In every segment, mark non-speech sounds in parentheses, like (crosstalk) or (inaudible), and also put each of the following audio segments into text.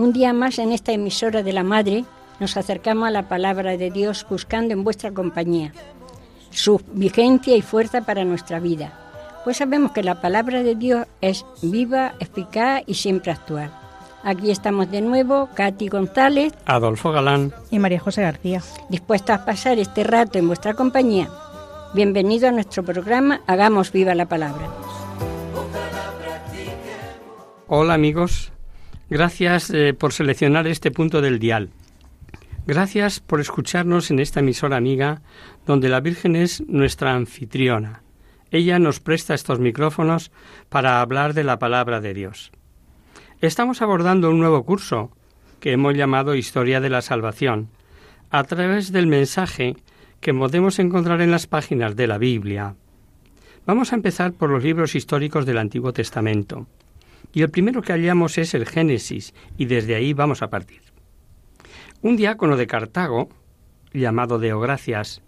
un día más en esta emisora de la Madre nos acercamos a la palabra de Dios buscando en vuestra compañía su vigencia y fuerza para nuestra vida, pues sabemos que la palabra de Dios es viva, eficaz y siempre actual. Aquí estamos de nuevo, Katy González, Adolfo Galán y María José García. dispuestas a pasar este rato en vuestra compañía. Bienvenido a nuestro programa Hagamos viva la palabra. Hola amigos, gracias eh, por seleccionar este punto del dial. Gracias por escucharnos en esta emisora amiga donde la Virgen es nuestra anfitriona. Ella nos presta estos micrófonos para hablar de la palabra de Dios. Estamos abordando un nuevo curso que hemos llamado Historia de la Salvación, a través del mensaje que podemos encontrar en las páginas de la Biblia. Vamos a empezar por los libros históricos del Antiguo Testamento. Y el primero que hallamos es el Génesis, y desde ahí vamos a partir. Un diácono de Cartago, llamado Deogracias,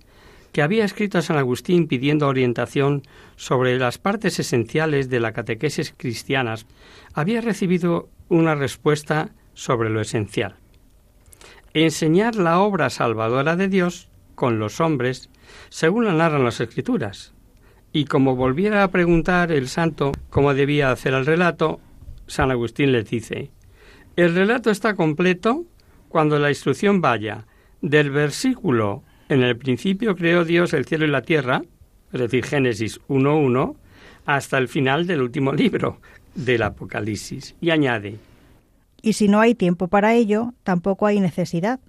que había escrito a San Agustín pidiendo orientación sobre las partes esenciales de la catequesis cristianas, había recibido una respuesta sobre lo esencial. Enseñar la obra salvadora de Dios con los hombres, según la narran las Escrituras. Y como volviera a preguntar el santo cómo debía hacer el relato, San Agustín le dice, el relato está completo cuando la instrucción vaya del versículo en el principio creó Dios el cielo y la tierra, es decir, Génesis 1.1, hasta el final del último libro del Apocalipsis. Y añade, Y si no hay tiempo para ello, tampoco hay necesidad.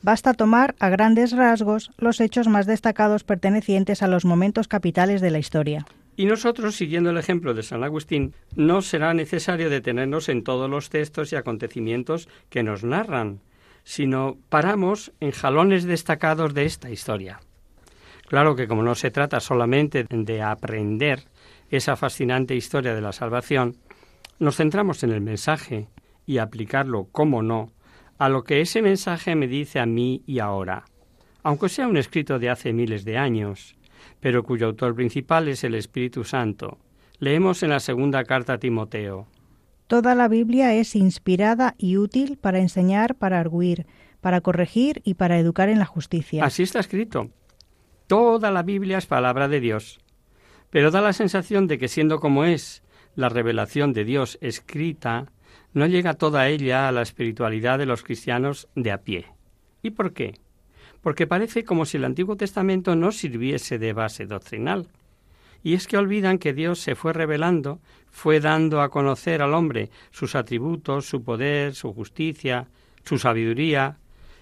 Basta tomar a grandes rasgos los hechos más destacados pertenecientes a los momentos capitales de la historia. Y nosotros, siguiendo el ejemplo de San Agustín, no será necesario detenernos en todos los textos y acontecimientos que nos narran, sino paramos en jalones destacados de esta historia. Claro que como no se trata solamente de aprender esa fascinante historia de la salvación, nos centramos en el mensaje y aplicarlo, como no, a lo que ese mensaje me dice a mí y ahora, aunque sea un escrito de hace miles de años, pero cuyo autor principal es el Espíritu Santo. Leemos en la segunda carta a Timoteo. Toda la Biblia es inspirada y útil para enseñar, para arguir, para corregir y para educar en la justicia. Así está escrito. Toda la Biblia es palabra de Dios. Pero da la sensación de que siendo como es la revelación de Dios escrita, no llega toda ella a la espiritualidad de los cristianos de a pie. ¿Y por qué? Porque parece como si el Antiguo Testamento no sirviese de base doctrinal. Y es que olvidan que Dios se fue revelando, fue dando a conocer al hombre sus atributos, su poder, su justicia, su sabiduría,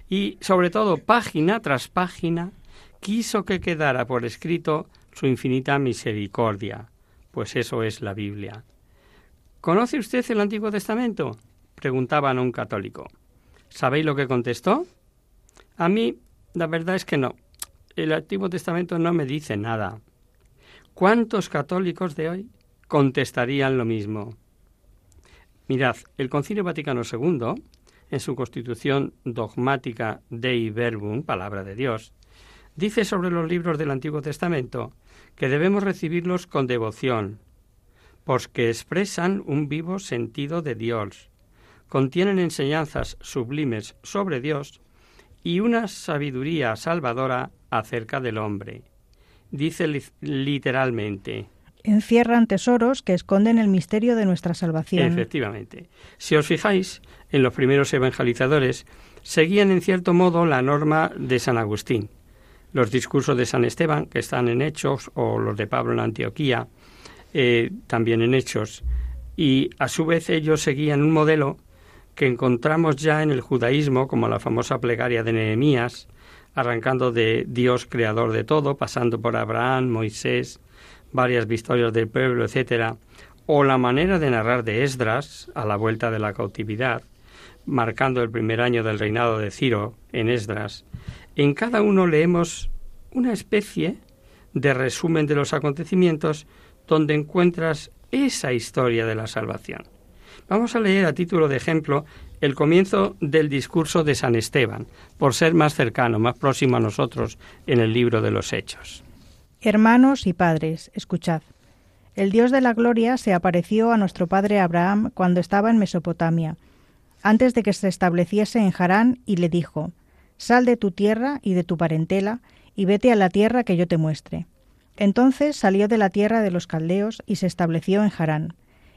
y sobre todo, página tras página, quiso que quedara por escrito su infinita misericordia, pues eso es la Biblia. ¿Conoce usted el Antiguo Testamento? preguntaban a un católico. ¿Sabéis lo que contestó? A mí, la verdad es que no. El Antiguo Testamento no me dice nada. ¿Cuántos católicos de hoy contestarían lo mismo? Mirad, el Concilio Vaticano II, en su constitución dogmática Dei Verbum, palabra de Dios, dice sobre los libros del Antiguo Testamento que debemos recibirlos con devoción, porque expresan un vivo sentido de Dios, contienen enseñanzas sublimes sobre Dios y una sabiduría salvadora acerca del hombre. Dice li literalmente. Encierran tesoros que esconden el misterio de nuestra salvación. Efectivamente. Si os fijáis, en los primeros evangelizadores seguían en cierto modo la norma de San Agustín. Los discursos de San Esteban, que están en Hechos, o los de Pablo en Antioquía, eh, también en Hechos. Y a su vez ellos seguían un modelo que encontramos ya en el judaísmo, como la famosa plegaria de Nehemías, arrancando de Dios creador de todo, pasando por Abraham, Moisés, varias victorias del pueblo, etcétera, o la manera de narrar de Esdras a la vuelta de la cautividad, marcando el primer año del reinado de Ciro en Esdras, en cada uno leemos una especie de resumen de los acontecimientos donde encuentras esa historia de la salvación. Vamos a leer a título de ejemplo el comienzo del discurso de San Esteban, por ser más cercano, más próximo a nosotros en el libro de los Hechos. Hermanos y padres, escuchad. El Dios de la gloria se apareció a nuestro padre Abraham cuando estaba en Mesopotamia, antes de que se estableciese en Harán, y le dijo, Sal de tu tierra y de tu parentela, y vete a la tierra que yo te muestre. Entonces salió de la tierra de los caldeos y se estableció en Harán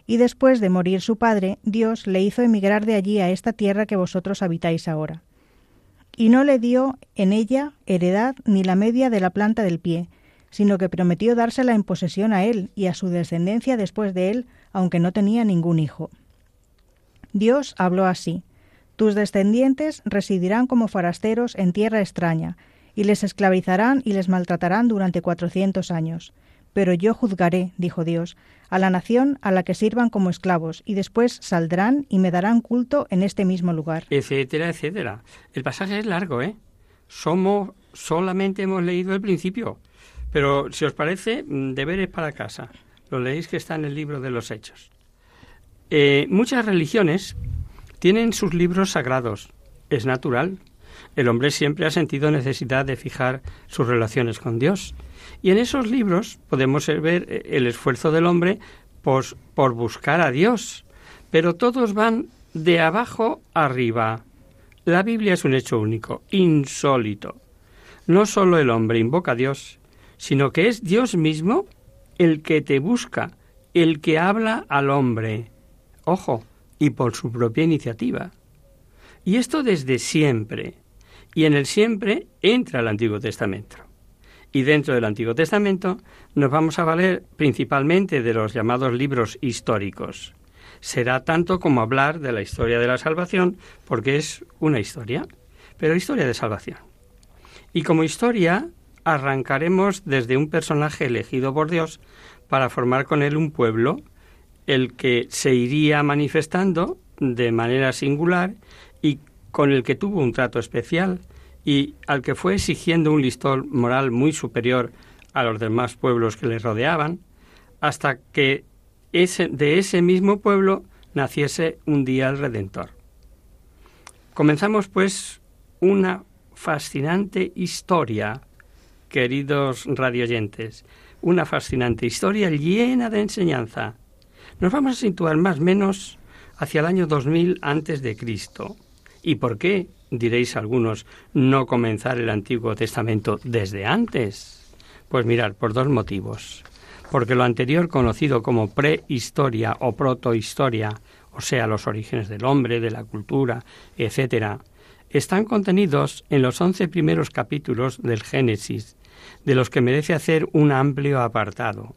y después de morir su padre, Dios le hizo emigrar de allí a esta tierra que vosotros habitáis ahora. Y no le dio en ella heredad ni la media de la planta del pie, sino que prometió dársela en posesión a él y a su descendencia después de él, aunque no tenía ningún hijo. Dios habló así, Tus descendientes residirán como forasteros en tierra extraña, y les esclavizarán y les maltratarán durante cuatrocientos años. Pero yo juzgaré, dijo Dios, a la nación a la que sirvan como esclavos, y después saldrán y me darán culto en este mismo lugar. Etcétera, etcétera. El pasaje es largo, ¿eh? Somos, solamente hemos leído el principio. Pero si os parece, mm, deberes para casa. Lo leéis que está en el libro de los Hechos. Eh, muchas religiones tienen sus libros sagrados. Es natural. El hombre siempre ha sentido necesidad de fijar sus relaciones con Dios y en esos libros podemos ver eh, el esfuerzo del hombre por, por buscar a Dios, pero todos van de abajo arriba. La Biblia es un hecho único, insólito. No solo el hombre invoca a Dios, sino que es Dios mismo el que te busca, el que habla al hombre. Ojo, y por su propia iniciativa. Y esto desde siempre. Y en el siempre entra el Antiguo Testamento. Y dentro del Antiguo Testamento nos vamos a valer principalmente de los llamados libros históricos. Será tanto como hablar de la historia de la salvación, porque es una historia, pero historia de salvación. Y como historia arrancaremos desde un personaje elegido por Dios para formar con él un pueblo, el que se iría manifestando de manera singular y con el que tuvo un trato especial y al que fue exigiendo un listón moral muy superior a los demás pueblos que le rodeaban, hasta que ese, de ese mismo pueblo naciese un día el Redentor. Comenzamos pues una fascinante historia, queridos radioyentes, una fascinante historia llena de enseñanza. Nos vamos a situar más o menos hacia el año 2000 antes de Cristo. ¿Y por qué? diréis algunos, no comenzar el Antiguo Testamento desde antes? Pues mirar, por dos motivos. Porque lo anterior conocido como prehistoria o protohistoria, o sea, los orígenes del hombre, de la cultura, etcétera, están contenidos en los once primeros capítulos del Génesis, de los que merece hacer un amplio apartado.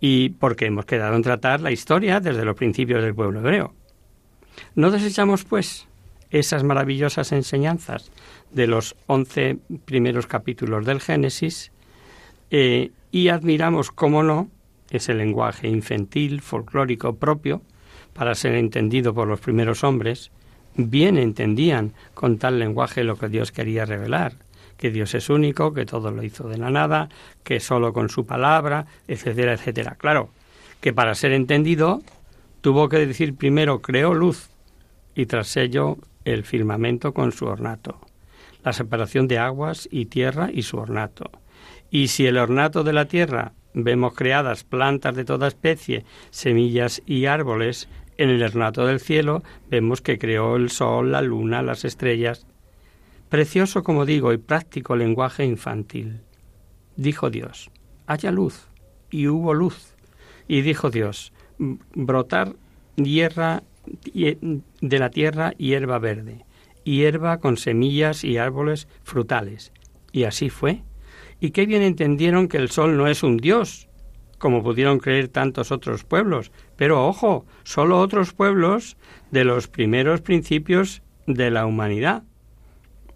Y porque hemos quedado en tratar la historia desde los principios del pueblo hebreo. No desechamos, pues, esas maravillosas enseñanzas de los once primeros capítulos del Génesis eh, y admiramos, cómo no, ese lenguaje infantil, folclórico propio, para ser entendido por los primeros hombres, bien entendían con tal lenguaje lo que Dios quería revelar, que Dios es único, que todo lo hizo de la nada, que solo con su palabra, etcétera, etcétera. Claro, que para ser entendido tuvo que decir primero creó luz y tras ello el firmamento con su ornato, la separación de aguas y tierra y su ornato. Y si el ornato de la tierra vemos creadas plantas de toda especie, semillas y árboles, en el ornato del cielo vemos que creó el sol, la luna, las estrellas. Precioso, como digo, y práctico lenguaje infantil. Dijo Dios, haya luz, y hubo luz. Y dijo Dios, brotar hierra de la tierra hierba verde, hierba con semillas y árboles frutales. Y así fue. Y qué bien entendieron que el sol no es un dios, como pudieron creer tantos otros pueblos. Pero ojo, solo otros pueblos de los primeros principios de la humanidad.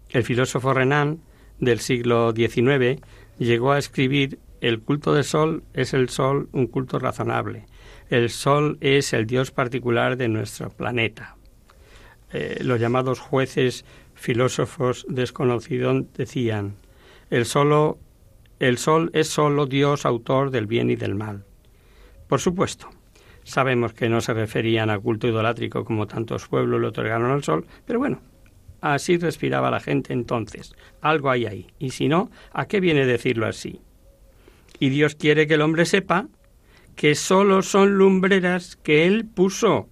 El filósofo Renan del siglo XIX llegó a escribir el culto del sol es el sol un culto razonable el Sol es el Dios particular de nuestro planeta. eh, los llamados jueces filósofos desconocidos decían, el, solo, el sol es solo Dios autor del bien y del mal. Por supuesto, sabemos que no se referían a culto idolátrico como tantos pueblos le otorgaron al sol, pero bueno, así respiraba la gente entonces. Algo hay ahí. Y si no, ¿a qué viene decirlo así? Y Dios quiere que el hombre sepa que solo son lumbreras que Él puso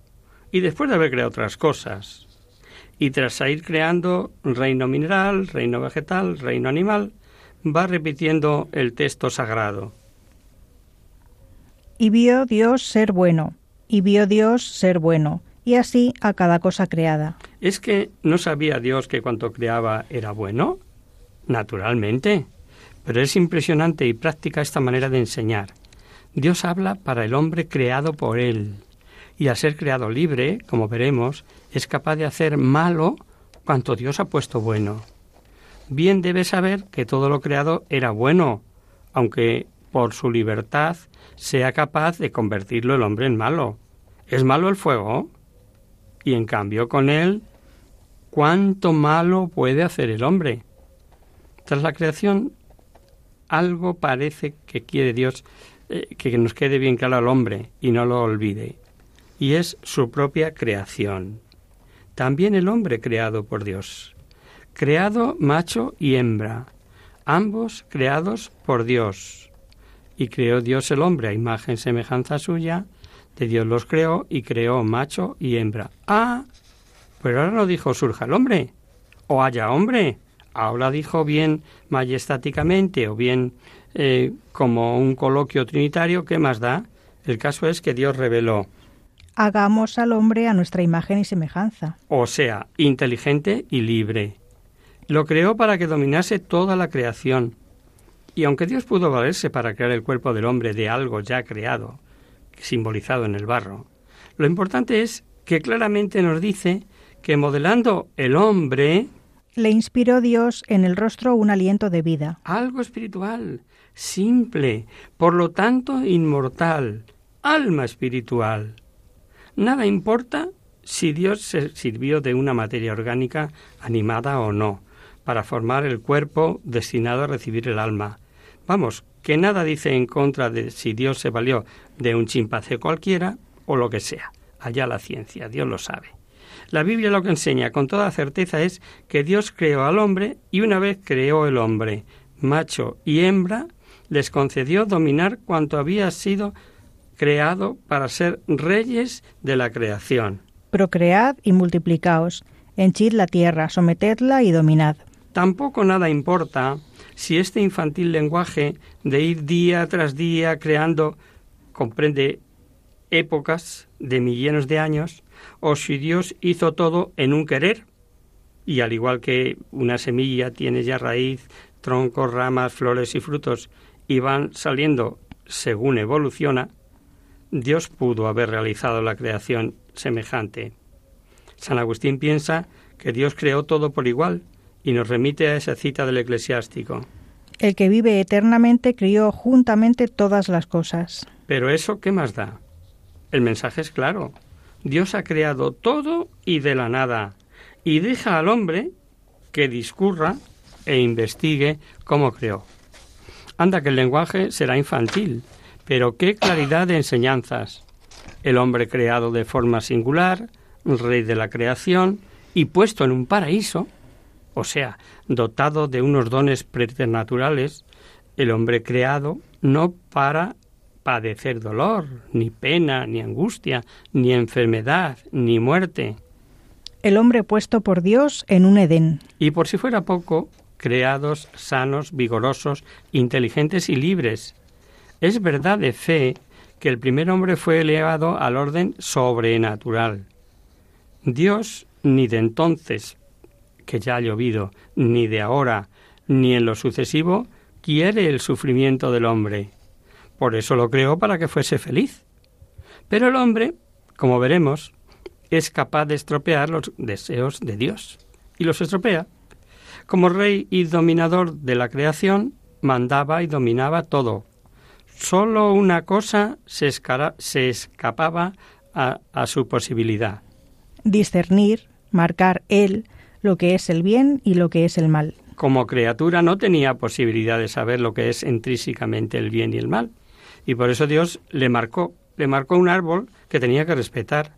y después de haber creado otras cosas. Y tras ir creando reino mineral, reino vegetal, reino animal, va repitiendo el texto sagrado. Y vio Dios ser bueno, y vio Dios ser bueno, y así a cada cosa creada. ¿Es que no sabía Dios que cuanto creaba era bueno? Naturalmente. Pero es impresionante y práctica esta manera de enseñar. Dios habla para el hombre creado por Él, y al ser creado libre, como veremos, es capaz de hacer malo cuanto Dios ha puesto bueno. Bien debe saber que todo lo creado era bueno, aunque por su libertad sea capaz de convertirlo el hombre en malo. ¿Es malo el fuego? Y en cambio con él, ¿cuánto malo puede hacer el hombre? Tras la creación, algo parece que quiere Dios eh, que nos quede bien claro al hombre y no lo olvide. Y es su propia creación. También el hombre creado por Dios. Creado macho y hembra, ambos creados por Dios. Y creó Dios el hombre a imagen semejanza suya, de Dios los creó y creó macho y hembra. Ah, pero ahora no dijo surja el hombre, o haya hombre. Ahora dijo bien majestáticamente o bien eh, como un coloquio trinitario, ¿qué más da? El caso es que Dios reveló. Hagamos al hombre a nuestra imagen y semejanza. O sea, inteligente y libre. Lo creó para que dominase toda la creación. Y aunque Dios pudo valerse para crear el cuerpo del hombre de algo ya creado, simbolizado en el barro, lo importante es que claramente nos dice que modelando el hombre, le inspiró Dios en el rostro un aliento de vida. Algo espiritual, simple, por lo tanto inmortal, alma espiritual. Nada importa si Dios se sirvió de una materia orgánica animada o no, para formar el cuerpo destinado a recibir el alma. Vamos, que nada dice en contra de si Dios se valió de un chimpancé cualquiera o lo que sea. Allá la ciencia, Dios lo sabe. La Biblia lo que enseña con toda certeza es que Dios creó al hombre y una vez creó el hombre, macho y hembra, les concedió dominar cuanto había sido creado para ser reyes de la creación. Procread y multiplicaos, henchid la tierra, sometedla y dominad. Tampoco nada importa si este infantil lenguaje de ir día tras día creando comprende épocas de millones de años, o si Dios hizo todo en un querer, y al igual que una semilla tiene ya raíz, troncos, ramas, flores y frutos, y van saliendo según evoluciona, Dios pudo haber realizado la creación semejante. San Agustín piensa que Dios creó todo por igual y nos remite a esa cita del eclesiástico. El que vive eternamente crió juntamente todas las cosas. Pero eso, ¿qué más da? El mensaje es claro. Dios ha creado todo y de la nada, y deja al hombre que discurra e investigue cómo creó. Anda que el lenguaje será infantil, pero qué claridad de enseñanzas. El hombre creado de forma singular, rey de la creación, y puesto en un paraíso, o sea, dotado de unos dones preternaturales, el hombre creado no para padecer dolor, ni pena, ni angustia, ni enfermedad, ni muerte. El hombre puesto por Dios en un Edén. Y por si fuera poco, creados sanos, vigorosos, inteligentes y libres. Es verdad de fe que el primer hombre fue elevado al orden sobrenatural. Dios ni de entonces, que ya ha llovido, ni de ahora, ni en lo sucesivo, quiere el sufrimiento del hombre. Por eso lo creó para que fuese feliz. Pero el hombre, como veremos, es capaz de estropear los deseos de Dios. Y los estropea. Como rey y dominador de la creación, mandaba y dominaba todo. Solo una cosa se, escapaba a, a su posibilidad. Discernir, marcar Él lo que es el bien y lo que es el mal. Como criatura no tenía posibilidad de saber lo que es intrínsecamente el bien y el mal. Y por eso Dios le marcó, le marcó un árbol que tenía que respetar.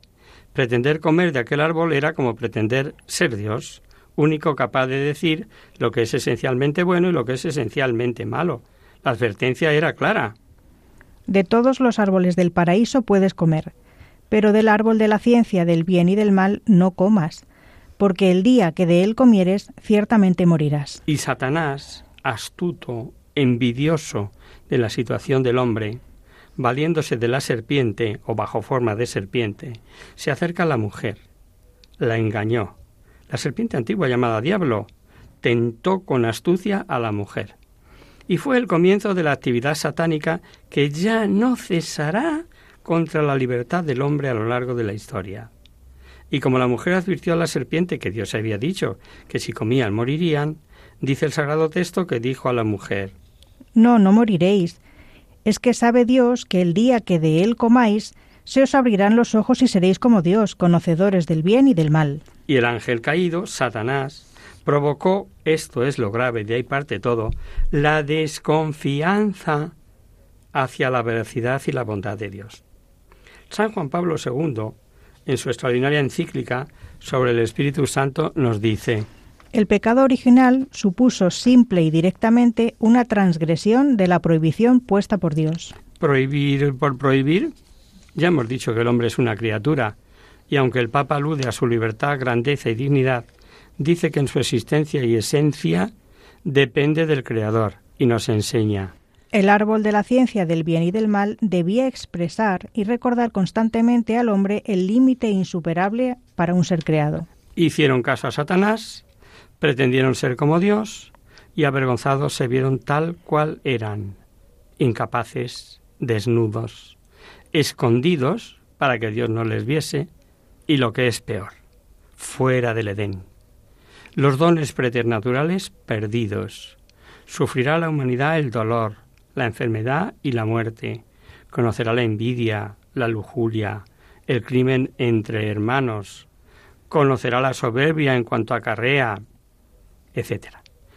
Pretender comer de aquel árbol era como pretender ser Dios, único capaz de decir lo que es esencialmente bueno y lo que es esencialmente malo. La advertencia era clara. De todos los árboles del paraíso puedes comer, pero del árbol de la ciencia del bien y del mal no comas, porque el día que de él comieres ciertamente morirás. Y Satanás, astuto, envidioso de la situación del hombre, valiéndose de la serpiente o bajo forma de serpiente, se acerca a la mujer, la engañó. La serpiente antigua llamada diablo tentó con astucia a la mujer. Y fue el comienzo de la actividad satánica que ya no cesará contra la libertad del hombre a lo largo de la historia. Y como la mujer advirtió a la serpiente que Dios había dicho que si comían morirían, dice el sagrado texto que dijo a la mujer No, no moriréis. Es que sabe Dios que el día que de él comáis, se os abrirán los ojos y seréis como Dios, conocedores del bien y del mal. Y el ángel caído, Satanás, provocó, esto es lo grave, de ahí parte todo, la desconfianza hacia la veracidad y la bondad de Dios. San Juan Pablo II en su extraordinaria encíclica sobre el Espíritu Santo, nos dice El pecado original supuso simple y directamente una transgresión de la prohibición puesta por Dios. ¿Prohibir por prohibir? Ya hemos dicho que el hombre es una criatura, y aunque el Papa alude a su libertad, grandeza y dignidad, dice que en su existencia y esencia depende del Creador, y nos enseña el árbol de la ciencia del bien y del mal debía expresar y recordar constantemente al hombre el límite insuperable para un ser creado. Hicieron caso a Satanás, pretendieron ser como Dios y avergonzados se vieron tal cual eran, incapaces, desnudos, escondidos para que Dios no les viese y lo que es peor, fuera del Edén. Los dones preternaturales perdidos. Sufrirá la humanidad el dolor, la enfermedad y la muerte. Conocerá la envidia, la lujuria, el crimen entre hermanos. Conocerá la soberbia en cuanto acarrea, etc.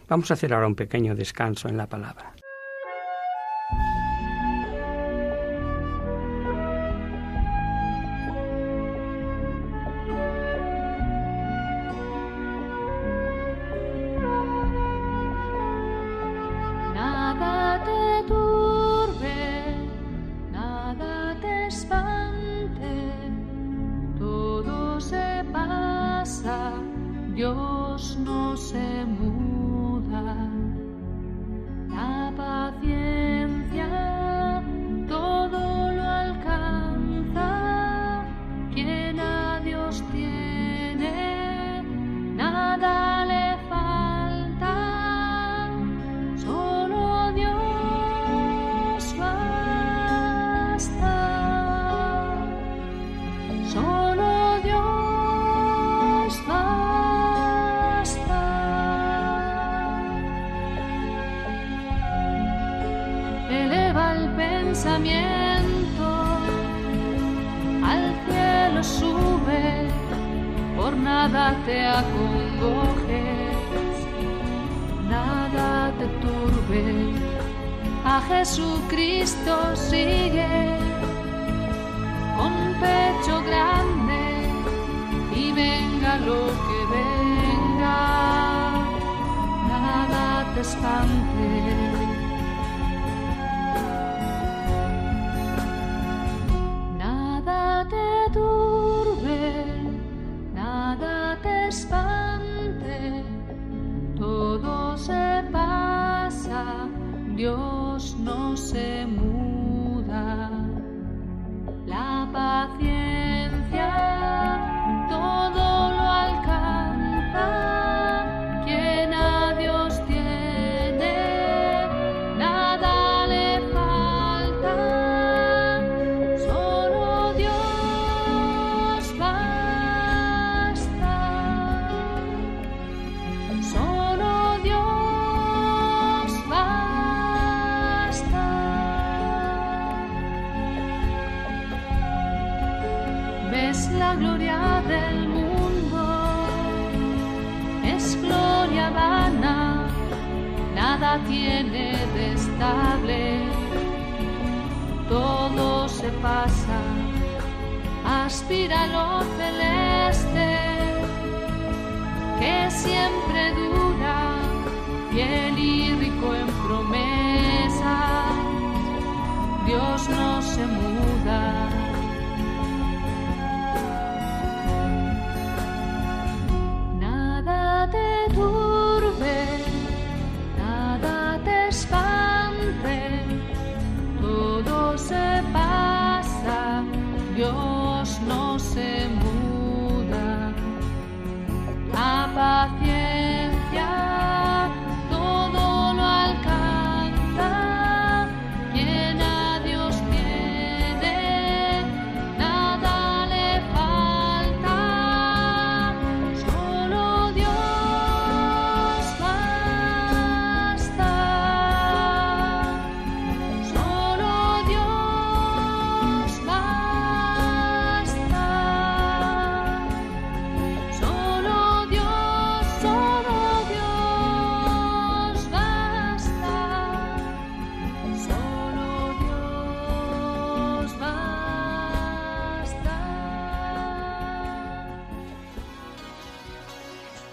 Vamos a hacer ahora un pequeño descanso en la palabra.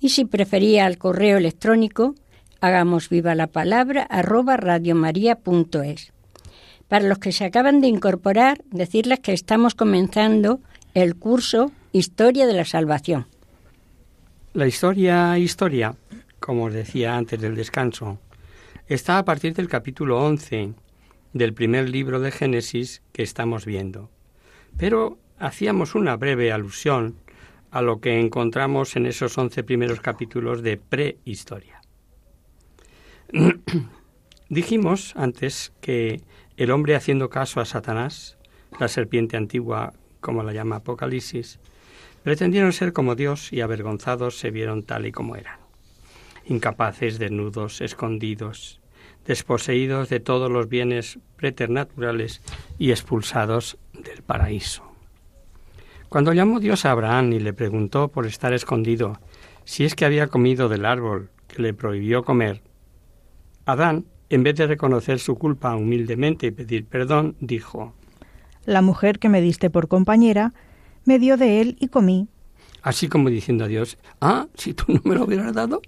y si prefería el correo electrónico, hagamos viva la palabra radiomaria.es. Para los que se acaban de incorporar, decirles que estamos comenzando el curso Historia de la Salvación. La historia, historia, como os decía antes del descanso, está a partir del capítulo 11 del primer libro de Génesis que estamos viendo. Pero hacíamos una breve alusión a lo que encontramos en esos once primeros capítulos de prehistoria. (clears throat) Dijimos antes que el hombre haciendo caso a Satanás, la serpiente antigua como la llama Apocalipsis, pretendieron ser como Dios y avergonzados se vieron tal y como eran, incapaces, desnudos, escondidos, desposeídos de todos los bienes preternaturales y expulsados del paraíso. Cuando llamó Dios a Abraham y le preguntó por estar escondido si es que había comido del árbol que le prohibió comer, Adán, en vez de reconocer su culpa humildemente y pedir perdón, dijo, La mujer que me diste por compañera me dio de él y comí. Así como diciendo a Dios, ah, si tú no me lo hubieras dado.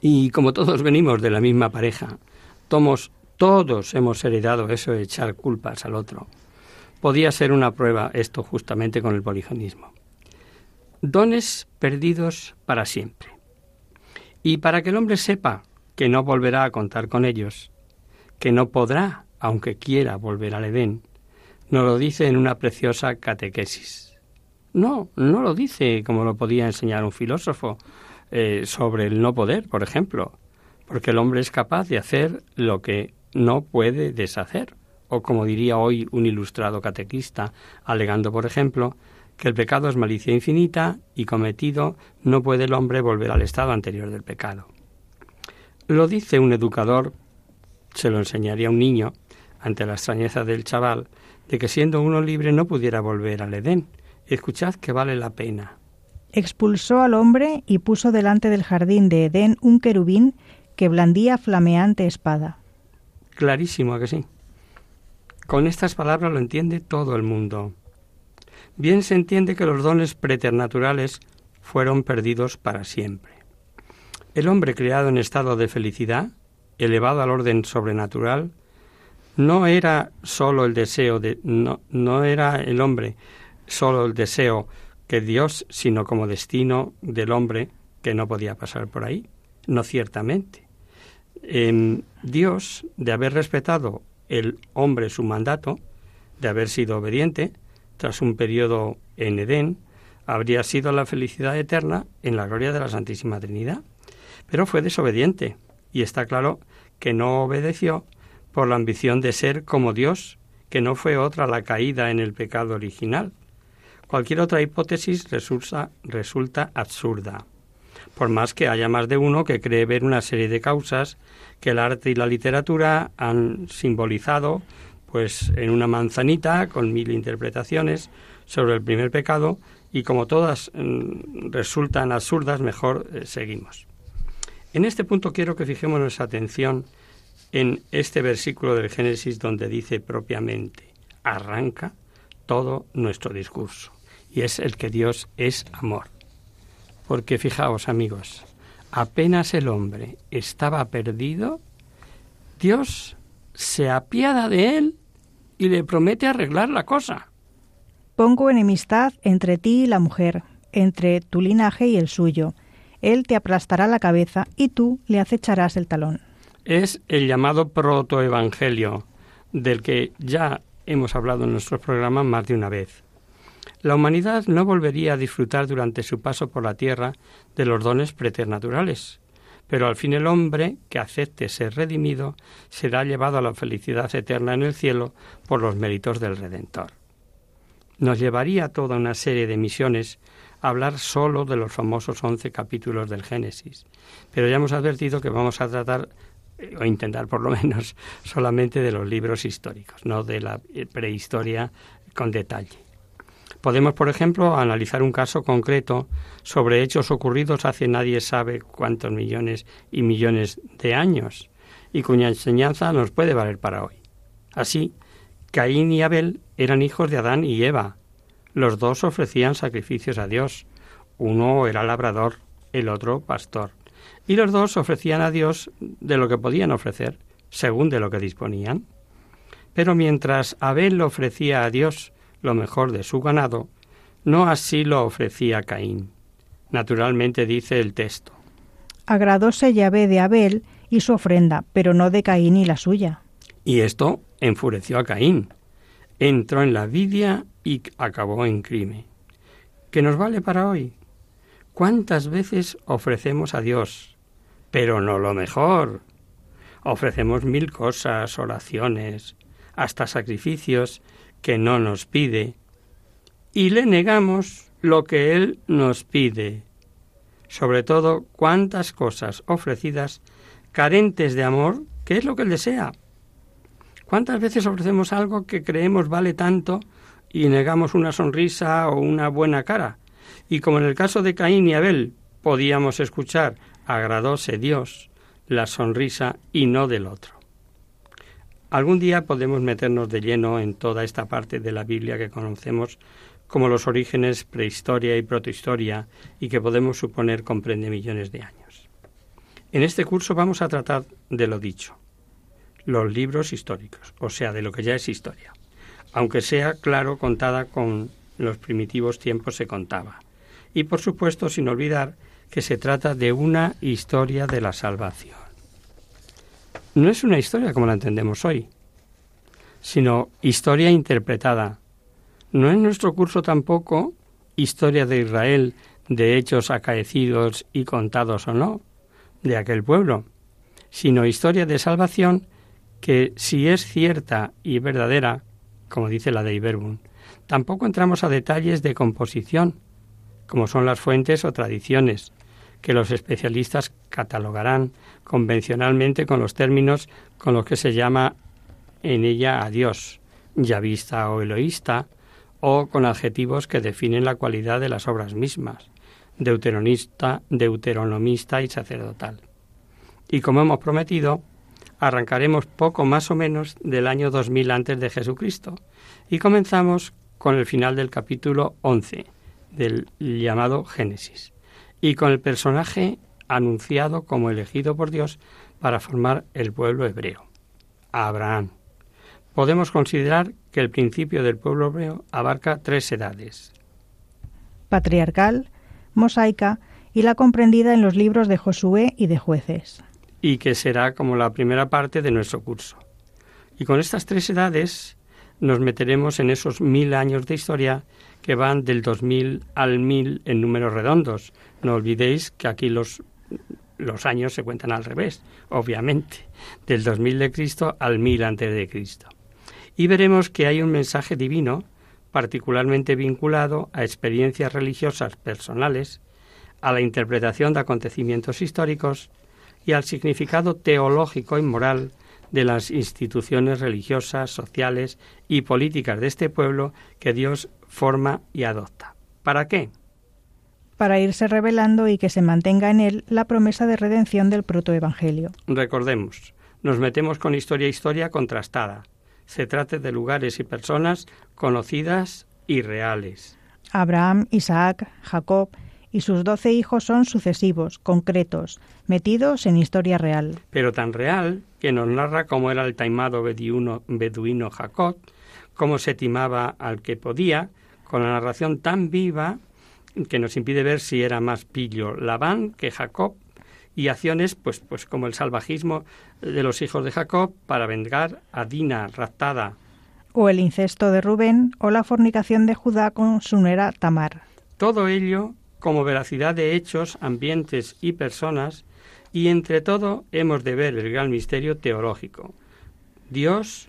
Y como todos venimos de la misma pareja, todos, todos hemos heredado eso de echar culpas al otro podía ser una prueba esto justamente con el poligenismo. Dones perdidos para siempre. Y para que el hombre sepa que no volverá a contar con ellos, que no podrá, aunque quiera, volver al Edén, nos lo dice en una preciosa catequesis. No, no lo dice como lo podía enseñar un filósofo eh, sobre el no poder, por ejemplo, porque el hombre es capaz de hacer lo que no puede deshacer o como diría hoy un ilustrado catequista, alegando, por ejemplo, que el pecado es malicia infinita y cometido no puede el hombre volver al estado anterior del pecado. Lo dice un educador, se lo enseñaría a un niño, ante la extrañeza del chaval, de que siendo uno libre no pudiera volver al Edén. Escuchad que vale la pena. Expulsó al hombre y puso delante del jardín de Edén un querubín que blandía flameante espada. Clarísimo, ¿a que sí? Con estas palabras lo entiende todo el mundo. Bien se entiende que los dones preternaturales fueron perdidos para siempre. El hombre creado en estado de felicidad, elevado al orden sobrenatural, no era solo el deseo de no, no era el hombre solo el deseo que Dios, sino como destino del hombre que no podía pasar por ahí. No ciertamente. En Dios, de haber respetado el hombre su mandato de haber sido obediente, tras un periodo en Edén, habría sido la felicidad eterna en la gloria de la Santísima Trinidad. Pero fue desobediente y está claro que no obedeció por la ambición de ser como Dios, que no fue otra la caída en el pecado original. Cualquier otra hipótesis resulta, resulta absurda, por más que haya más de uno que cree ver una serie de causas que el arte y la literatura han simbolizado pues en una manzanita con mil interpretaciones sobre el primer pecado y como todas mm, resultan absurdas, mejor eh, seguimos. En este punto quiero que fijemos nuestra atención en este versículo del Génesis donde dice propiamente, arranca todo nuestro discurso, y es el que Dios es amor. Porque fijaos amigos, apenas el hombre estaba perdido, Dios se apiada de él y le promete arreglar la cosa. Pongo enemistad entre ti y la mujer, entre tu linaje y el suyo. Él te aplastará la cabeza y tú le acecharás el talón. Es el llamado protoevangelio, del que ya hemos hablado en nuestros programas más de una vez. La humanidad no volvería a disfrutar durante su paso por la tierra de los dones preternaturales, pero al fin el hombre que acepte ser redimido será llevado a la felicidad eterna en el cielo por los méritos del Redentor. Nos llevaría toda una serie de misiones hablar solo de los famosos once capítulos del Génesis, pero ya hemos advertido que vamos a tratar eh, o intentar por lo (laughs) menos solamente de los libros históricos, no de la prehistoria con detalle. Podemos, por ejemplo, analizar un caso concreto sobre hechos ocurridos hace nadie sabe cuántos millones y millones de años, y cuya enseñanza nos puede valer para hoy. Así, Caín y Abel eran hijos de Adán y Eva. Los dos ofrecían sacrificios a Dios. Uno era labrador, el otro pastor. Y los dos ofrecían a Dios de lo que podían ofrecer, según de lo que disponían. Pero mientras Abel ofrecía a Dios lo mejor de su ganado, no así lo ofrecía Caín. Naturalmente dice el texto. Agradóse Yahvé de Abel y su ofrenda, pero no de Caín y la suya. Y esto enfureció a Caín. Entró en la vidia y acabó en crimen. ¿Qué nos vale para hoy? ¿Cuántas veces ofrecemos a Dios? Pero no lo mejor. Ofrecemos mil cosas, oraciones, hasta sacrificios, que no nos pide y le negamos lo que Él nos pide. Sobre todo, cuántas cosas ofrecidas carentes de amor, que es lo que Él desea. ¿Cuántas veces ofrecemos algo que creemos vale tanto y negamos una sonrisa o una buena cara? Y como en el caso de Caín y Abel, podíamos escuchar agradóse Dios la sonrisa y no del otro. Algún día podemos meternos de lleno en toda esta parte de la Biblia que conocemos como los orígenes, prehistoria y protohistoria y que podemos suponer comprende millones de años. En este curso vamos a tratar de lo dicho, los libros históricos, o sea, de lo que ya es historia, aunque sea, claro, contada con los primitivos tiempos se contaba. Y por supuesto, sin olvidar que se trata de una historia de la salvación no es una historia como la entendemos hoy, sino historia interpretada. No es nuestro curso tampoco historia de Israel, de hechos acaecidos y contados o no, de aquel pueblo, sino historia de salvación que, si es cierta y verdadera, como dice la de Iberbun, tampoco entramos a detalles de composición, como son las fuentes o tradiciones, que los especialistas catalogarán convencionalmente con los términos con los que se llama en ella a Dios, yavista o eloísta, o con adjetivos que definen la cualidad de las obras mismas, deuteronista, deuteronomista y sacerdotal. Y como hemos prometido, arrancaremos poco más o menos del año 2000 antes de Jesucristo y comenzamos con el final del capítulo 11 del llamado Génesis y con el personaje anunciado como elegido por Dios para formar el pueblo hebreo, Abraham. Podemos considerar que el principio del pueblo hebreo abarca tres edades. Patriarcal, mosaica y la comprendida en los libros de Josué y de jueces. Y que será como la primera parte de nuestro curso. Y con estas tres edades nos meteremos en esos mil años de historia que van del 2000 al 1000 en números redondos. No olvidéis que aquí los, los años se cuentan al revés, obviamente, del 2000 de Cristo al 1000 antes de Cristo. Y veremos que hay un mensaje divino particularmente vinculado a experiencias religiosas personales, a la interpretación de acontecimientos históricos y al significado teológico y moral de las instituciones religiosas, sociales y políticas de este pueblo que Dios forma y adopta. ¿Para qué? Para irse revelando y que se mantenga en él la promesa de redención del protoevangelio. Recordemos, nos metemos con historia historia contrastada. Se trate de lugares y personas conocidas y reales. Abraham, Isaac, Jacob y sus doce hijos son sucesivos, concretos, metidos en historia real. Pero tan real que nos narra cómo era el taimado beduino, beduino Jacob, cómo se timaba al que podía, con la narración tan viva que nos impide ver si era más pillo Labán que Jacob, y acciones pues, pues como el salvajismo de los hijos de Jacob para vengar a Dina raptada. O el incesto de Rubén o la fornicación de Judá con su nuera Tamar. Todo ello como veracidad de hechos, ambientes y personas, y entre todo hemos de ver el gran misterio teológico. Dios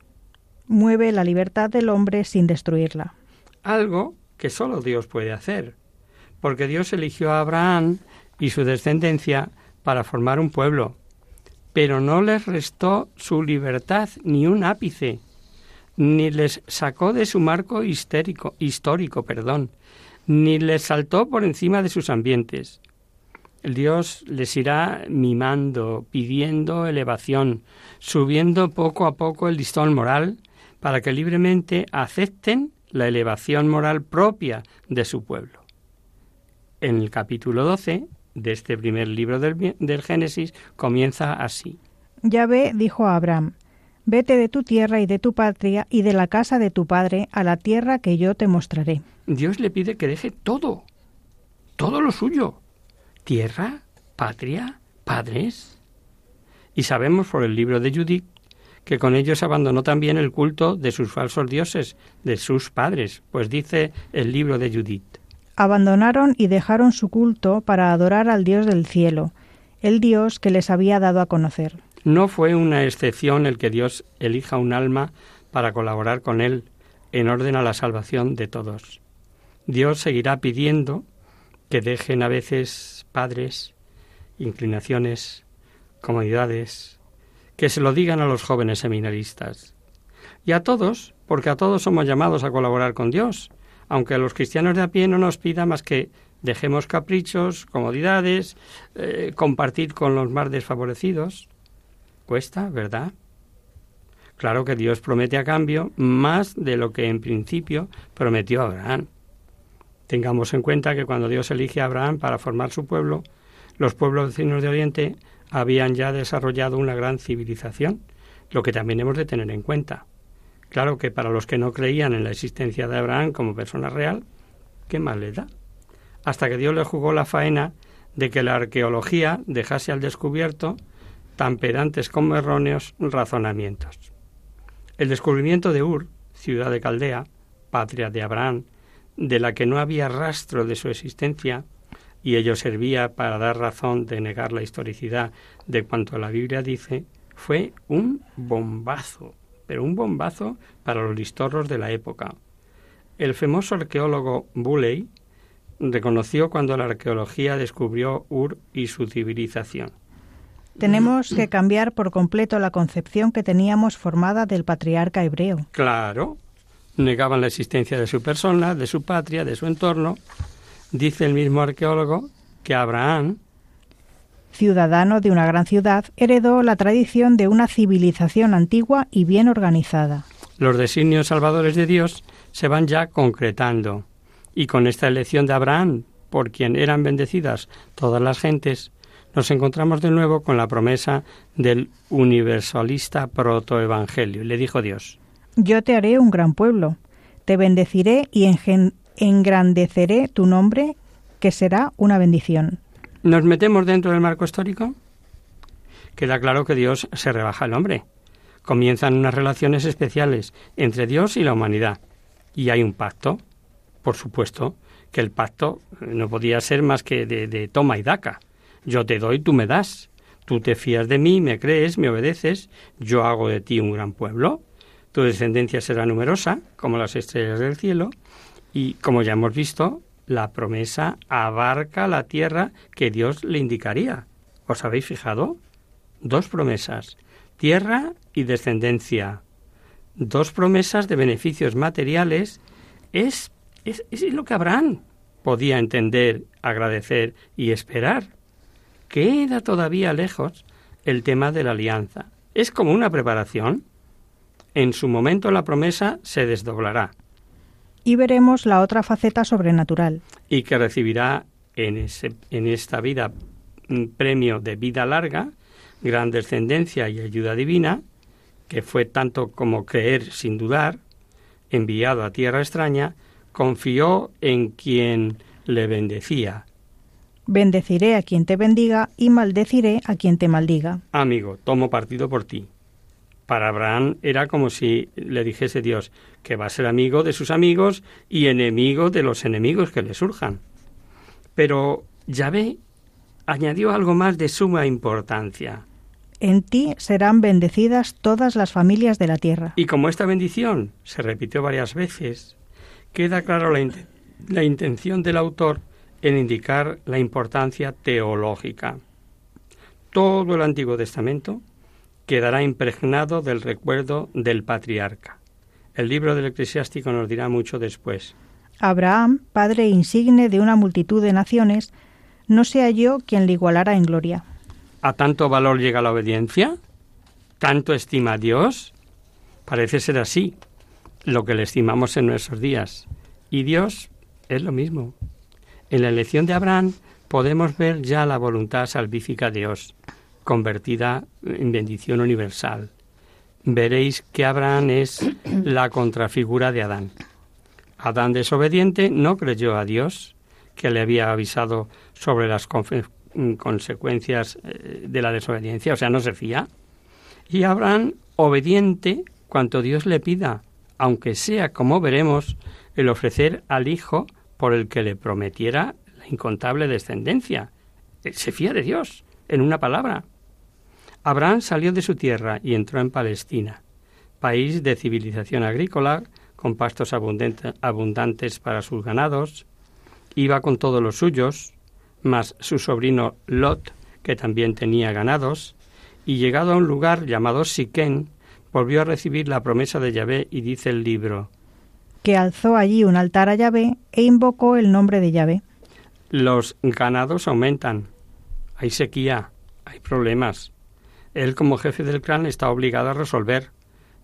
mueve la libertad del hombre sin destruirla. Algo que solo Dios puede hacer, porque Dios eligió a Abraham y su descendencia para formar un pueblo, pero no les restó su libertad ni un ápice, ni les sacó de su marco histérico, histórico, perdón, ni les saltó por encima de sus ambientes. El Dios les irá mimando, pidiendo elevación, subiendo poco a poco el listón moral para que libremente acepten la elevación moral propia de su pueblo. En el capítulo 12 de este primer libro del, del Génesis comienza así. Yahvé dijo a Abraham, Vete de tu tierra y de tu patria y de la casa de tu padre a la tierra que yo te mostraré. Dios le pide que deje todo, todo lo suyo. Tierra, patria, padres. Y sabemos por el libro de Judith que con ellos abandonó también el culto de sus falsos dioses, de sus padres, pues dice el libro de Judith. Abandonaron y dejaron su culto para adorar al Dios del cielo, el Dios que les había dado a conocer. No fue una excepción el que Dios elija un alma para colaborar con Él en orden a la salvación de todos. Dios seguirá pidiendo que dejen a veces padres, inclinaciones, comodidades, que se lo digan a los jóvenes seminaristas. Y a todos, porque a todos somos llamados a colaborar con Dios, aunque a los cristianos de a pie no nos pida más que dejemos caprichos, comodidades, eh, compartir con los más desfavorecidos. Cuesta, ¿verdad? Claro que Dios promete a cambio más de lo que en principio prometió Abraham. Tengamos en cuenta que cuando Dios elige a Abraham para formar su pueblo, los pueblos vecinos de Oriente habían ya desarrollado una gran civilización, lo que también hemos de tener en cuenta. Claro que para los que no creían en la existencia de Abraham como persona real, ¿qué más le da? Hasta que Dios le jugó la faena de que la arqueología dejase al descubierto tan pedantes como erróneos razonamientos. El descubrimiento de Ur, ciudad de Caldea, patria de Abraham, de la que no había rastro de su existencia, y ello servía para dar razón de negar la historicidad de cuanto la Biblia dice, fue un bombazo, pero un bombazo para los listorros de la época. El famoso arqueólogo Bulley reconoció cuando la arqueología descubrió Ur y su civilización. Tenemos que cambiar por completo la concepción que teníamos formada del patriarca hebreo. Claro, negaban la existencia de su persona, de su patria, de su entorno. Dice el mismo arqueólogo que Abraham, ciudadano de una gran ciudad, heredó la tradición de una civilización antigua y bien organizada. Los designios salvadores de Dios se van ya concretando, y con esta elección de Abraham, por quien eran bendecidas todas las gentes, nos encontramos de nuevo con la promesa del universalista protoevangelio. Le dijo Dios, Yo te haré un gran pueblo, te bendeciré y engrandeceré tu nombre, que será una bendición. ¿Nos metemos dentro del marco histórico? Queda claro que Dios se rebaja al hombre. Comienzan unas relaciones especiales entre Dios y la humanidad. Y hay un pacto, por supuesto, que el pacto no podía ser más que de, de toma y daca Yo te doy, tú me das. Tú te fías de mí, me crees, me obedeces, yo hago de ti un gran pueblo. Tu descendencia será numerosa, como las estrellas del cielo, y como ya hemos visto, la promesa abarca la tierra que Dios le indicaría. ¿Os habéis fijado? Dos promesas, tierra y descendencia. Dos promesas de beneficios materiales es, es, es lo que Abraham podía entender, agradecer y esperar. Queda todavía lejos el tema de la alianza. Es como una preparación. En su momento la promesa se desdoblará. Y veremos la otra faceta sobrenatural. Y que recibirá en, ese, en esta vida un premio de vida larga, gran descendencia y ayuda divina, que fue tanto como creer sin dudar, enviado a tierra extraña, confió en quien le bendecía. Bendeciré a quien te bendiga y maldeciré a quien te maldiga. Amigo, tomo partido por ti. Para Abraham era como si le dijese Dios que va a ser amigo de sus amigos y enemigo de los enemigos que le surjan. Pero Yahvé añadió algo más de suma importancia. En ti serán bendecidas todas las familias de la tierra. Y como esta bendición se repitió varias veces, queda claro la, la intención del autor en indicar la importancia teológica. Todo el Antiguo Testamento quedará impregnado del recuerdo del patriarca. El libro del eclesiástico nos dirá mucho después. Abraham, padre insigne de una multitud de naciones, no sea yo quien le igualara en gloria. ¿A tanto valor llega la obediencia? ¿Tanto estima a Dios? Parece ser así, lo que le estimamos en nuestros días. Y Dios es lo mismo. En la elección de Abraham podemos ver ya la voluntad salvífica de Dios, convertida en bendición universal. Veréis que Abraham es la contrafigura de Adán. Adán desobediente no creyó a Dios, que le había avisado sobre las consecuencias eh, de la desobediencia, o sea, no se fía. Y Abraham, obediente cuanto Dios le pida, aunque sea, como veremos, el ofrecer al Hijo por el que le prometiera la incontable descendencia. Se fía de Dios, en una palabra. Abraham salió de su tierra y entró en Palestina, país de civilización agrícola, con pastos abundantes para sus ganados. Iba con todos los suyos, más su sobrino Lot, que también tenía ganados, y llegado a un lugar llamado Siquén, volvió a recibir la promesa de Yahvé y dice el libro que alzó allí un altar a Yahvé e invocó el nombre de Yahvé. Los ganados aumentan, hay sequía, hay problemas, él como jefe del clan está obligado a resolver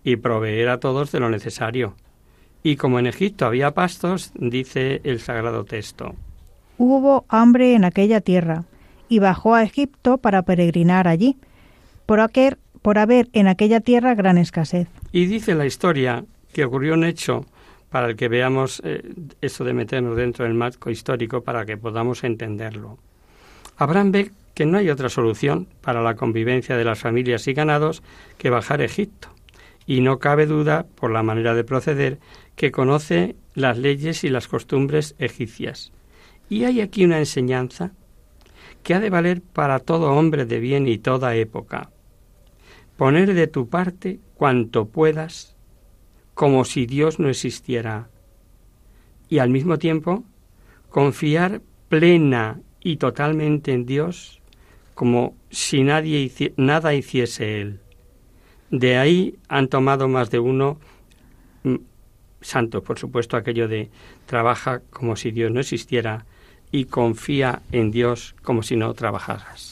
y proveer a todos de lo necesario. Y como en Egipto había pastos, dice el sagrado texto. Hubo hambre en aquella tierra, y bajó a Egipto para peregrinar allí, por, aquel, por haber en aquella tierra gran escasez. Y dice la historia que ocurrió un hecho para el que veamos eh, eso de meternos dentro del marco histórico para que podamos entenderlo. Abraham ve que no hay otra solución para la convivencia de las familias y ganados que bajar a Egipto, y no cabe duda, por la manera de proceder, que conoce las leyes y las costumbres egipcias. Y hay aquí una enseñanza que ha de valer para todo hombre de bien y toda época. Poner de tu parte cuanto puedas, como si Dios no existiera, y al mismo tiempo confiar plena y totalmente en Dios como si nadie nada hiciese él. De ahí han tomado más de uno mm, santo, por supuesto, aquello de trabaja como si Dios no existiera y confía en Dios como si no trabajaras.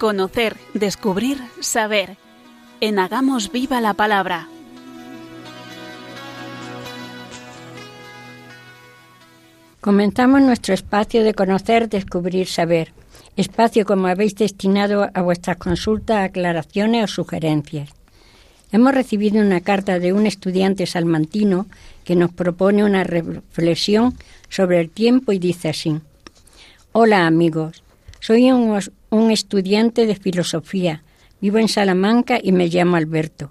Conocer, descubrir, saber. En Hagamos Viva la Palabra. Comenzamos nuestro espacio de conocer, descubrir, saber. Espacio como habéis destinado a vuestras consultas, aclaraciones o sugerencias. Hemos recibido una carta de un estudiante salmantino que nos propone una reflexión sobre el tiempo y dice así. Hola amigos, soy un, un estudiante de filosofía, vivo en Salamanca y me llamo Alberto.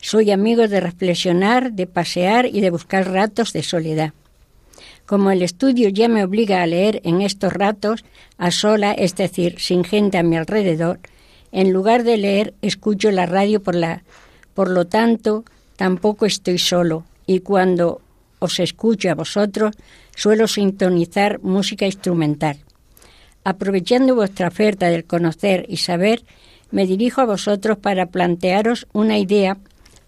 Soy amigo de reflexionar, de pasear y de buscar ratos de soledad. Como el estudio ya me obliga a leer en estos ratos, a sola, es decir, sin gente a mi alrededor, en lugar de leer, escucho la radio por la. Por lo tanto, tampoco estoy solo, y cuando os escucho a vosotros, suelo sintonizar música instrumental. Aprovechando vuestra oferta del conocer y saber, me dirijo a vosotros para plantearos una idea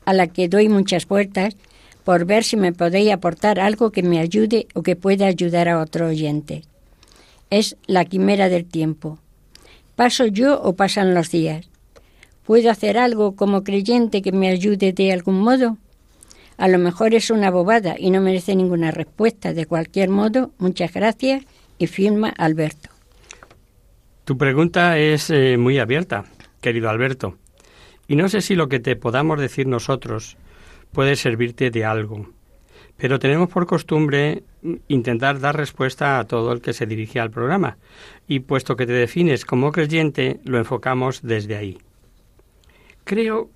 a la que doy muchas vueltas por ver si me podéis aportar algo que me ayude o que pueda ayudar a otro oyente. Es la quimera del tiempo. ¿Paso yo o pasan los días? ¿Puedo hacer algo como creyente que me ayude de algún modo? A lo mejor es una bobada y no merece ninguna respuesta. De cualquier modo, muchas gracias y firma Alberto. Tu pregunta es eh, muy abierta, querido Alberto, y no sé si lo que te podamos decir nosotros puede servirte de algo. Pero tenemos por costumbre intentar dar respuesta a todo el que se dirige al programa, y puesto que te defines como creyente, lo enfocamos desde ahí. Creo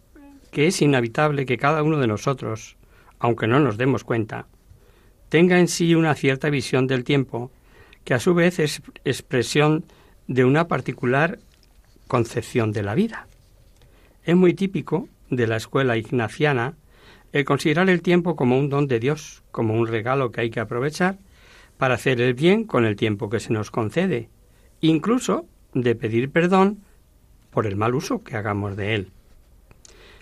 que es inevitable que cada uno de nosotros, aunque no nos demos cuenta, tenga en sí una cierta visión del tiempo, que a su vez es expresión de una particular concepción de la vida. Es muy típico de la escuela ignaciana el considerar el tiempo como un don de Dios, como un regalo que hay que aprovechar para hacer el bien con el tiempo que se nos concede, incluso de pedir perdón por el mal uso que hagamos de él.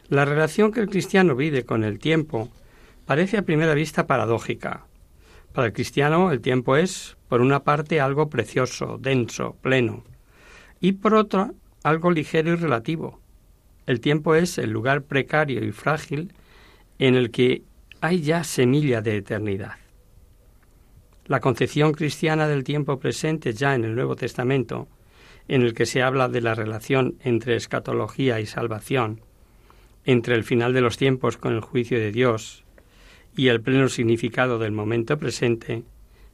La relación que el cristiano vive con el tiempo parece a primera vista paradójica. Para el cristiano el tiempo es, por una parte, algo precioso, denso, pleno, y por otra, algo ligero y relativo. El tiempo es el lugar precario y frágil en el que hay ya semilla de eternidad. La concepción cristiana del tiempo presente ya en el Nuevo Testamento, en el que se habla de la relación entre escatología y salvación, entre el final de los tiempos con el juicio de Dios y el pleno significado del momento presente,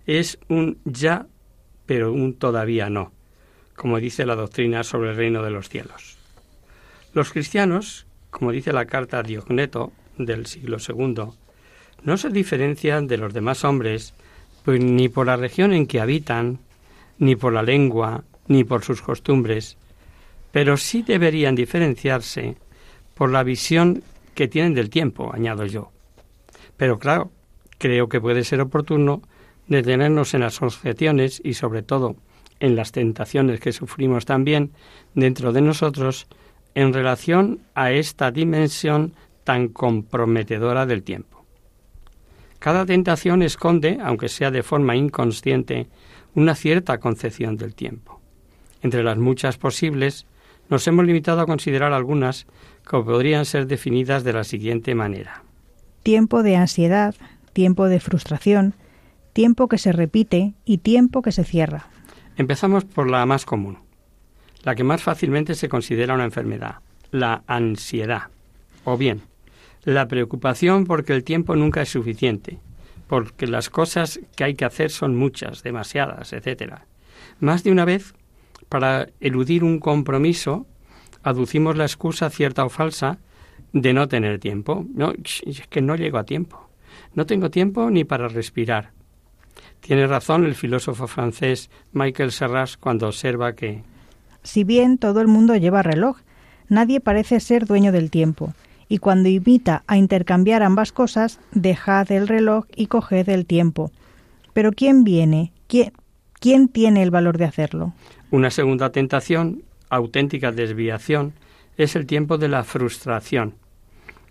es un ya, pero un todavía no, como dice la doctrina sobre el reino de los cielos. Los cristianos, como dice la carta a Diogneto, del siglo II, no se diferencian de los demás hombres pues ni por la región en que habitan, ni por la lengua, ni por sus costumbres, pero sí deberían diferenciarse por la visión que tienen del tiempo, añado yo. Pero claro, creo que puede ser oportuno detenernos en las objeciones y sobre todo en las tentaciones que sufrimos también dentro de nosotros en relación a esta dimensión tan comprometedora del tiempo. Cada tentación esconde, aunque sea de forma inconsciente, una cierta concepción del tiempo. Entre las muchas posibles, nos hemos limitado a considerar algunas que podrían ser definidas de la siguiente manera. Tiempo de ansiedad, tiempo de frustración, tiempo que se repite y tiempo que se cierra. Empezamos por la más común, la que más fácilmente se considera una enfermedad, la ansiedad, o bien la preocupación porque el tiempo nunca es suficiente, porque las cosas que hay que hacer son muchas, demasiadas, etc. Más de una vez, para eludir un compromiso, aducimos la excusa cierta o falsa de no tener tiempo. No, es que no llego a tiempo. No tengo tiempo ni para respirar. Tiene razón el filósofo francés Michael Serras cuando observa que si bien todo el mundo lleva reloj, nadie parece ser dueño del tiempo y cuando invita a intercambiar ambas cosas, dejad el reloj y coged el tiempo. Pero ¿quién viene? ¿Quién, quién tiene el valor de hacerlo? Una segunda tentación, auténtica desviación, es el tiempo de la frustración.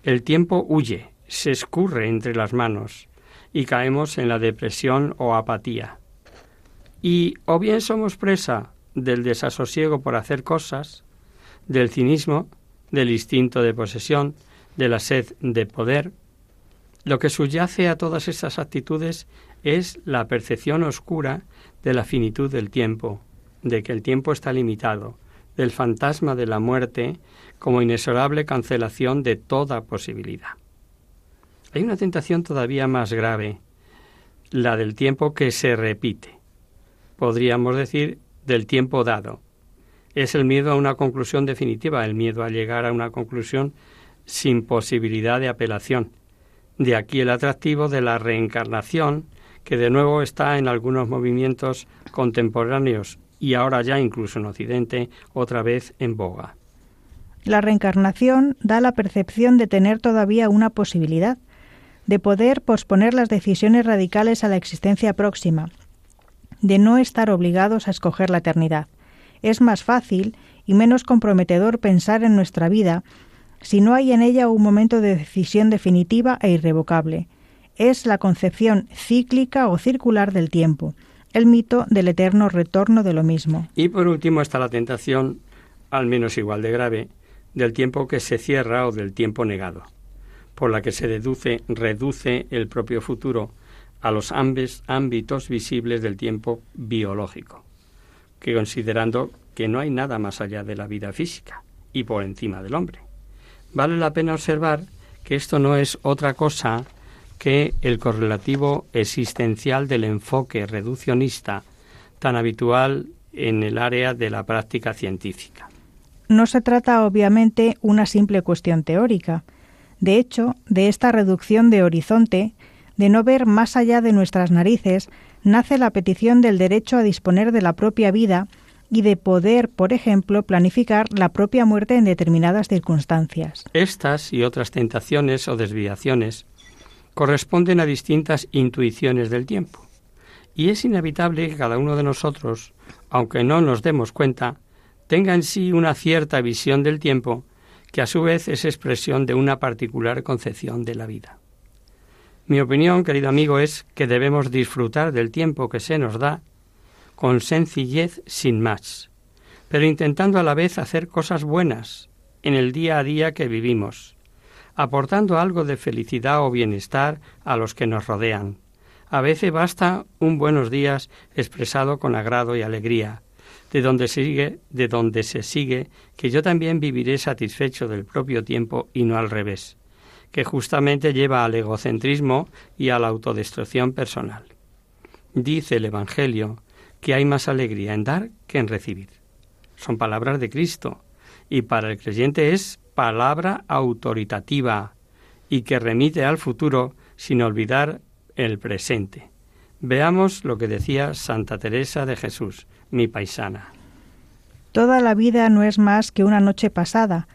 El tiempo huye, se escurre entre las manos y caemos en la depresión o apatía. Y o bien somos presa del desasosiego por hacer cosas, del cinismo, del instinto de posesión, de la sed de poder. Lo que subyace a todas estas actitudes es la percepción oscura de la finitud del tiempo, de que el tiempo está limitado, del fantasma de la muerte como inexorable cancelación de toda posibilidad. Hay una tentación todavía más grave, la del tiempo que se repite. Podríamos decir del tiempo dado. Es el miedo a una conclusión definitiva, el miedo a llegar a una conclusión sin posibilidad de apelación. De aquí el atractivo de la reencarnación, que de nuevo está en algunos movimientos contemporáneos y ahora ya incluso en Occidente otra vez en boga. La reencarnación da la percepción de tener todavía una posibilidad, de poder posponer las decisiones radicales a la existencia próxima, de no estar obligados a escoger la eternidad. Es más fácil y menos comprometedor pensar en nuestra vida si no hay en ella un momento de decisión definitiva e irrevocable. Es la concepción cíclica o circular del tiempo, el mito del eterno retorno de lo mismo. Y por último está la tentación, al menos igual de grave, del tiempo que se cierra o del tiempo negado por la que se deduce, reduce el propio futuro a los ámbitos visibles del tiempo biológico, que considerando que no hay nada más allá de la vida física y por encima del hombre. Vale la pena observar que esto no es otra cosa que el correlativo existencial del enfoque reduccionista tan habitual en el área de la práctica científica. No se trata obviamente una simple cuestión teórica, de hecho, de esta reducción de horizonte, de no ver más allá de nuestras narices, nace la petición del derecho a disponer de la propia vida y de poder, por ejemplo, planificar la propia muerte en determinadas circunstancias. Estas y otras tentaciones o desviaciones corresponden a distintas intuiciones del tiempo. Y es inevitable que cada uno de nosotros, aunque no nos demos cuenta, tenga en sí una cierta visión del tiempo que a su vez es expresión de una particular concepción de la vida. Mi opinión, querido amigo, es que debemos disfrutar del tiempo que se nos da con sencillez sin más, pero intentando a la vez hacer cosas buenas en el día a día que vivimos, aportando algo de felicidad o bienestar a los que nos rodean. A veces basta un buenos días expresado con agrado y alegría, de donde sigue, de donde se sigue que yo también viviré satisfecho del propio tiempo y no al revés, que justamente lleva al egocentrismo y a la autodestrucción personal. Dice el Evangelio que hay más alegría en dar que en recibir. Son palabras de Cristo y para el creyente es palabra autoritativa y que remite al futuro sin olvidar el presente. Veamos lo que decía Santa Teresa de Jesús mi paisana. Toda la vida no es más que una noche pasada,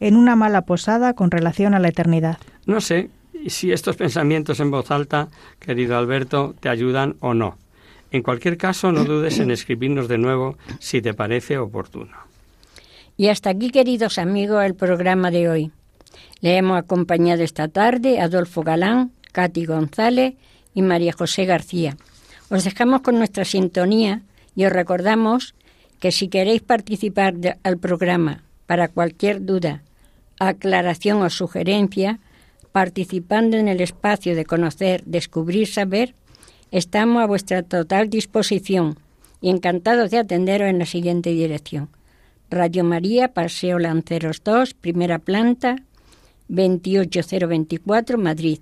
en una mala posada con relación a la eternidad. No sé si estos pensamientos en voz alta, querido Alberto, te ayudan o no. En cualquier caso, no dudes en escribirnos de nuevo si te parece oportuno. Y hasta aquí, queridos amigos, el programa de hoy. Le hemos acompañado esta tarde Adolfo Galán, Katy González y María José García. Os dejamos con nuestra sintonía y os recordamos que si queréis participar al programa para cualquier duda, aclaración o sugerencia, participando en el espacio de conocer, descubrir, saber, estamos a vuestra total disposición y encantados de atenderos en la siguiente dirección. Radio María, Paseo Lanceros 2, primera planta, 28024, Madrid.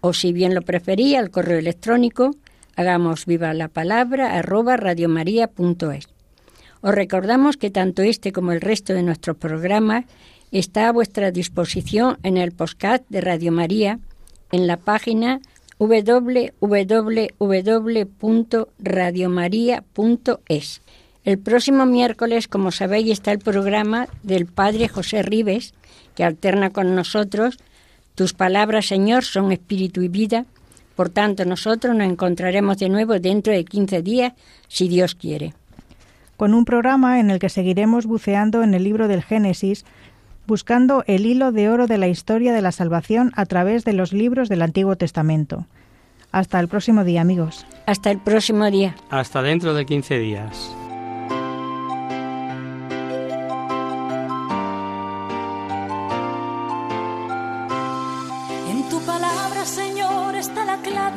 O si bien lo prefería, el correo electrónico Hagamos viva la palabra arroba radiomaria.es. Os recordamos que tanto este como el resto de nuestros programas está a vuestra disposición en el podcast de Radio María en la página www.radiomaria.es. El próximo miércoles, como sabéis, está el programa del Padre José Ribes, que alterna con nosotros. Tus palabras, Señor, son espíritu y vida por tanto, nosotros nos encontraremos de nuevo dentro de 15 días, si Dios quiere. Con un programa en el que seguiremos buceando en el libro del Génesis, buscando el hilo de oro de la historia de la salvación a través de los libros del Antiguo Testamento. Hasta el próximo día, amigos. Hasta el próximo día. Hasta dentro de 15 días.